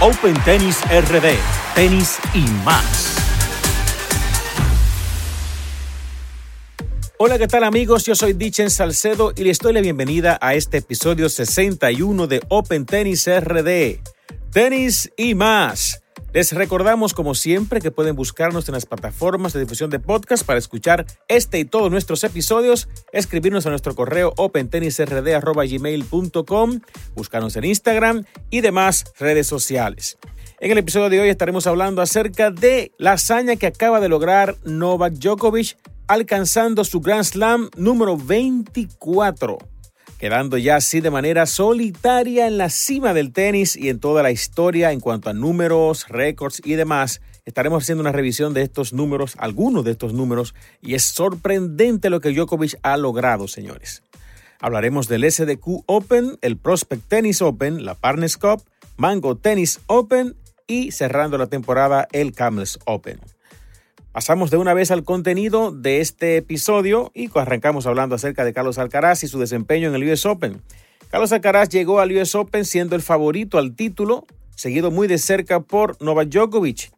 Open Tennis RD, tenis y más. Hola, ¿qué tal amigos? Yo soy Dichen Salcedo y les doy la bienvenida a este episodio 61 de Open Tennis RD, tenis y más. Les recordamos, como siempre, que pueden buscarnos en las plataformas de difusión de podcast para escuchar este y todos nuestros episodios, escribirnos a nuestro correo opentennisrd.gmail.com, buscarnos en Instagram y demás redes sociales. En el episodio de hoy estaremos hablando acerca de la hazaña que acaba de lograr Novak Djokovic alcanzando su Grand Slam número 24 quedando ya así de manera solitaria en la cima del tenis y en toda la historia en cuanto a números, récords y demás. Estaremos haciendo una revisión de estos números, algunos de estos números, y es sorprendente lo que Djokovic ha logrado, señores. Hablaremos del SDQ Open, el Prospect Tennis Open, la Partners Cup, Mango Tennis Open y cerrando la temporada el Camels Open. Pasamos de una vez al contenido de este episodio y arrancamos hablando acerca de Carlos Alcaraz y su desempeño en el US Open. Carlos Alcaraz llegó al US Open siendo el favorito al título, seguido muy de cerca por Novak Djokovic.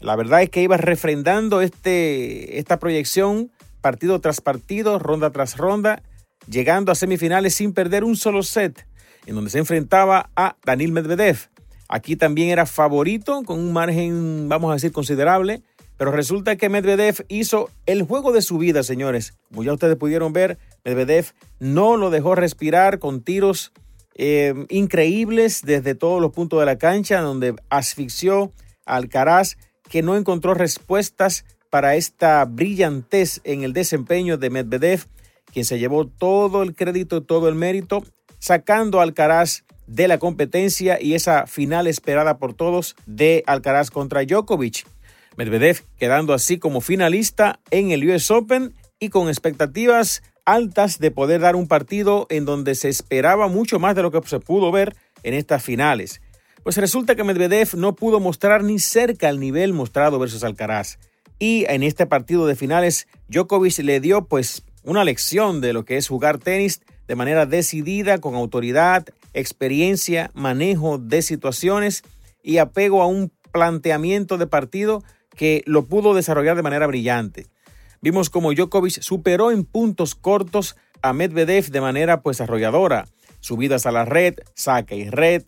La verdad es que iba refrendando este, esta proyección partido tras partido, ronda tras ronda, llegando a semifinales sin perder un solo set, en donde se enfrentaba a Daniel Medvedev. Aquí también era favorito con un margen, vamos a decir, considerable, pero resulta que Medvedev hizo el juego de su vida, señores. Como ya ustedes pudieron ver, Medvedev no lo dejó respirar con tiros eh, increíbles desde todos los puntos de la cancha, donde asfixió a Alcaraz, que no encontró respuestas para esta brillantez en el desempeño de Medvedev, quien se llevó todo el crédito, todo el mérito, sacando a Alcaraz de la competencia y esa final esperada por todos de Alcaraz contra Djokovic. Medvedev quedando así como finalista en el US Open y con expectativas altas de poder dar un partido en donde se esperaba mucho más de lo que se pudo ver en estas finales. Pues resulta que Medvedev no pudo mostrar ni cerca el nivel mostrado versus Alcaraz. Y en este partido de finales, Djokovic le dio pues una lección de lo que es jugar tenis de manera decidida, con autoridad, experiencia, manejo de situaciones y apego a un planteamiento de partido que lo pudo desarrollar de manera brillante. Vimos como Djokovic superó en puntos cortos a Medvedev de manera pues arrolladora. Subidas a la red, saque y red,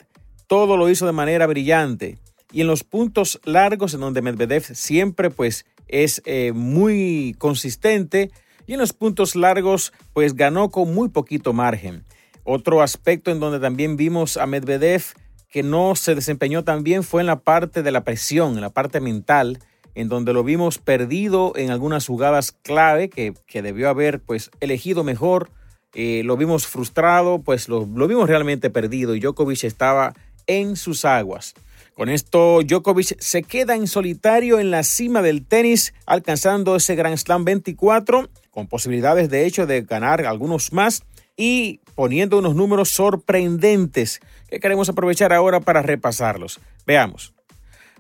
todo lo hizo de manera brillante. Y en los puntos largos en donde Medvedev siempre pues es eh, muy consistente y en los puntos largos pues ganó con muy poquito margen. Otro aspecto en donde también vimos a Medvedev que no se desempeñó tan bien fue en la parte de la presión, en la parte mental, en donde lo vimos perdido en algunas jugadas clave que, debió haber pues elegido mejor. Eh, lo vimos frustrado, pues lo, lo vimos realmente perdido y Djokovic estaba en sus aguas. Con esto, Djokovic se queda en solitario en la cima del tenis, alcanzando ese Grand Slam 24, con posibilidades de hecho de ganar algunos más y poniendo unos números sorprendentes que queremos aprovechar ahora para repasarlos. Veamos.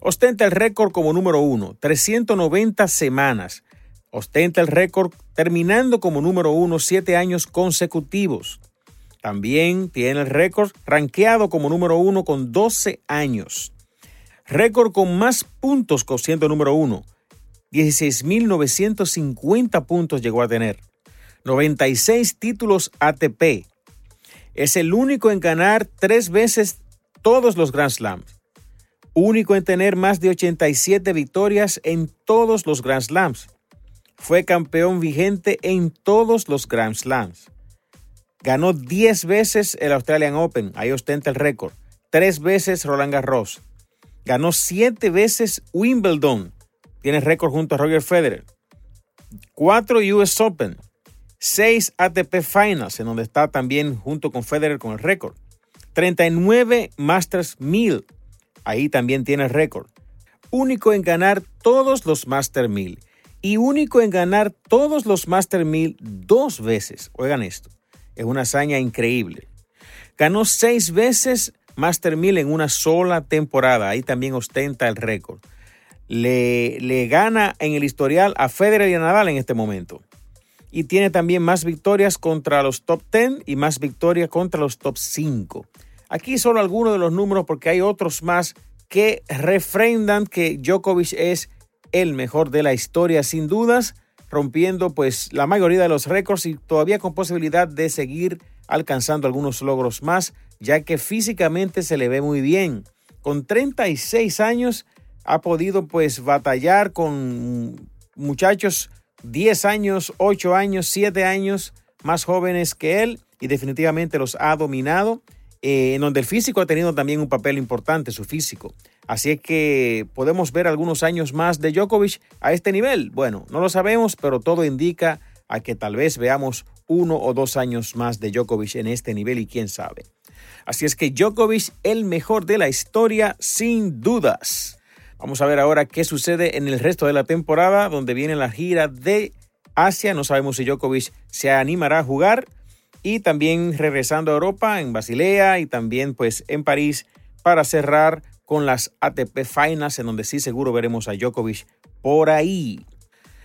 Ostenta el récord como número uno, 390 semanas. Ostenta el récord terminando como número uno siete años consecutivos. También tiene el récord rankeado como número uno con 12 años. Récord con más puntos siendo número uno. 16.950 puntos llegó a tener. 96 títulos ATP. Es el único en ganar tres veces todos los Grand Slams único en tener más de 87 victorias en todos los Grand Slams. Fue campeón vigente en todos los Grand Slams. Ganó 10 veces el Australian Open, ahí ostenta el récord. 3 veces Roland Garros. Ganó 7 veces Wimbledon, tiene récord junto a Roger Federer. 4 US Open. 6 ATP Finals, en donde está también junto con Federer con el récord. 39 Masters 1000, ahí también tiene el récord. Único en ganar todos los Masters 1000 y único en ganar todos los Master 1000 dos veces. Oigan esto, es una hazaña increíble. Ganó seis veces Master 1000 en una sola temporada, ahí también ostenta el récord. Le, le gana en el historial a Federer y a Nadal en este momento. Y tiene también más victorias contra los top 10 y más victorias contra los top 5. Aquí solo algunos de los números porque hay otros más que refrendan que Djokovic es el mejor de la historia sin dudas, rompiendo pues la mayoría de los récords y todavía con posibilidad de seguir alcanzando algunos logros más, ya que físicamente se le ve muy bien. Con 36 años ha podido pues batallar con muchachos 10 años, 8 años, 7 años más jóvenes que él y definitivamente los ha dominado, eh, en donde el físico ha tenido también un papel importante, su físico. Así es que podemos ver algunos años más de Djokovic a este nivel. Bueno, no lo sabemos, pero todo indica a que tal vez veamos uno o dos años más de Djokovic en este nivel y quién sabe. Así es que Djokovic, el mejor de la historia, sin dudas. Vamos a ver ahora qué sucede en el resto de la temporada, donde viene la gira de Asia. No sabemos si Djokovic se animará a jugar. Y también regresando a Europa, en Basilea y también pues en París, para cerrar con las ATP Finals, en donde sí seguro veremos a Djokovic por ahí.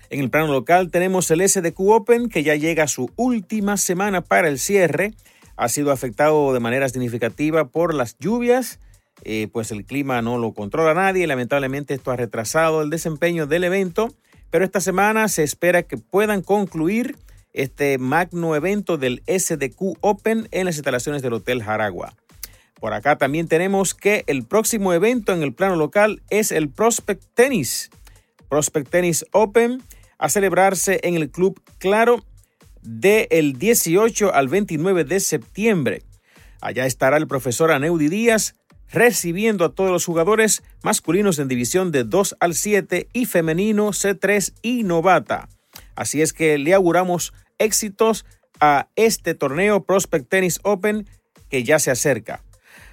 En el plano local tenemos el SDQ Open, que ya llega a su última semana para el cierre. Ha sido afectado de manera significativa por las lluvias, eh, pues el clima no lo controla nadie. Lamentablemente esto ha retrasado el desempeño del evento, pero esta semana se espera que puedan concluir este magno evento del SDQ Open en las instalaciones del Hotel Jaragua. Por acá también tenemos que el próximo evento en el plano local es el Prospect Tennis. Prospect Tennis Open a celebrarse en el Club Claro del 18 al 29 de septiembre. Allá estará el profesor Aneudi Díaz recibiendo a todos los jugadores masculinos en división de 2 al 7 y femenino C3 y novata. Así es que le auguramos éxitos a este torneo Prospect Tennis Open que ya se acerca.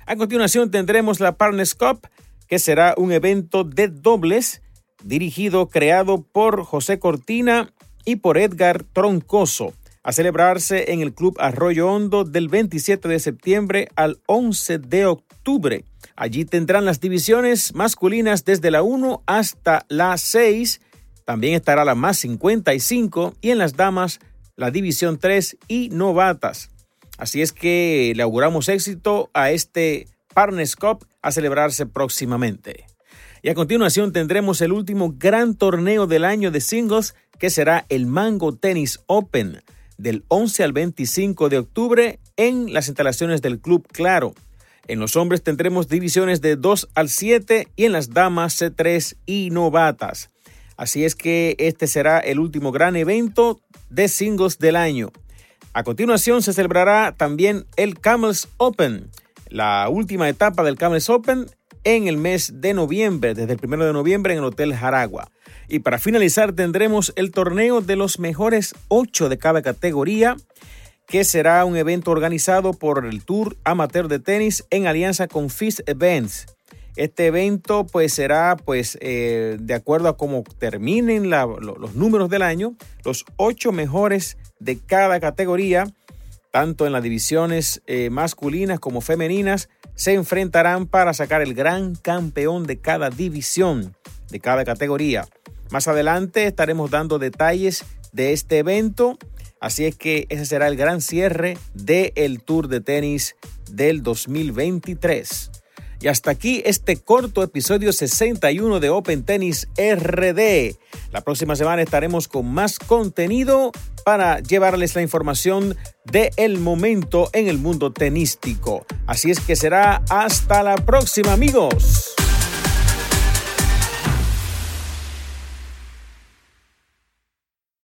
A continuación tendremos la Partners Cup, que será un evento de dobles dirigido, creado por José Cortina y por Edgar Troncoso, a celebrarse en el Club Arroyo Hondo del 27 de septiembre al 11 de octubre. Allí tendrán las divisiones masculinas desde la 1 hasta la 6. También estará la más 55 y en las damas la división 3 y novatas. Así es que le auguramos éxito a este Partners Cup a celebrarse próximamente. Y a continuación tendremos el último gran torneo del año de singles que será el Mango Tennis Open del 11 al 25 de octubre en las instalaciones del Club Claro. En los hombres tendremos divisiones de 2 al 7 y en las damas C3 y novatas. Así es que este será el último gran evento de singles del año. A continuación se celebrará también el Camels Open, la última etapa del Camels Open en el mes de noviembre, desde el 1 de noviembre en el Hotel Jaragua. Y para finalizar tendremos el torneo de los mejores ocho de cada categoría, que será un evento organizado por el Tour Amateur de Tenis en alianza con FIS Events. Este evento pues será pues eh, de acuerdo a cómo terminen los números del año, los ocho mejores de cada categoría, tanto en las divisiones eh, masculinas como femeninas, se enfrentarán para sacar el gran campeón de cada división, de cada categoría. Más adelante estaremos dando detalles de este evento, así es que ese será el gran cierre del Tour de Tenis del 2023. Y hasta aquí este corto episodio 61 de Open Tennis RD. La próxima semana estaremos con más contenido para llevarles la información del el momento en el mundo tenístico. Así es que será hasta la próxima amigos.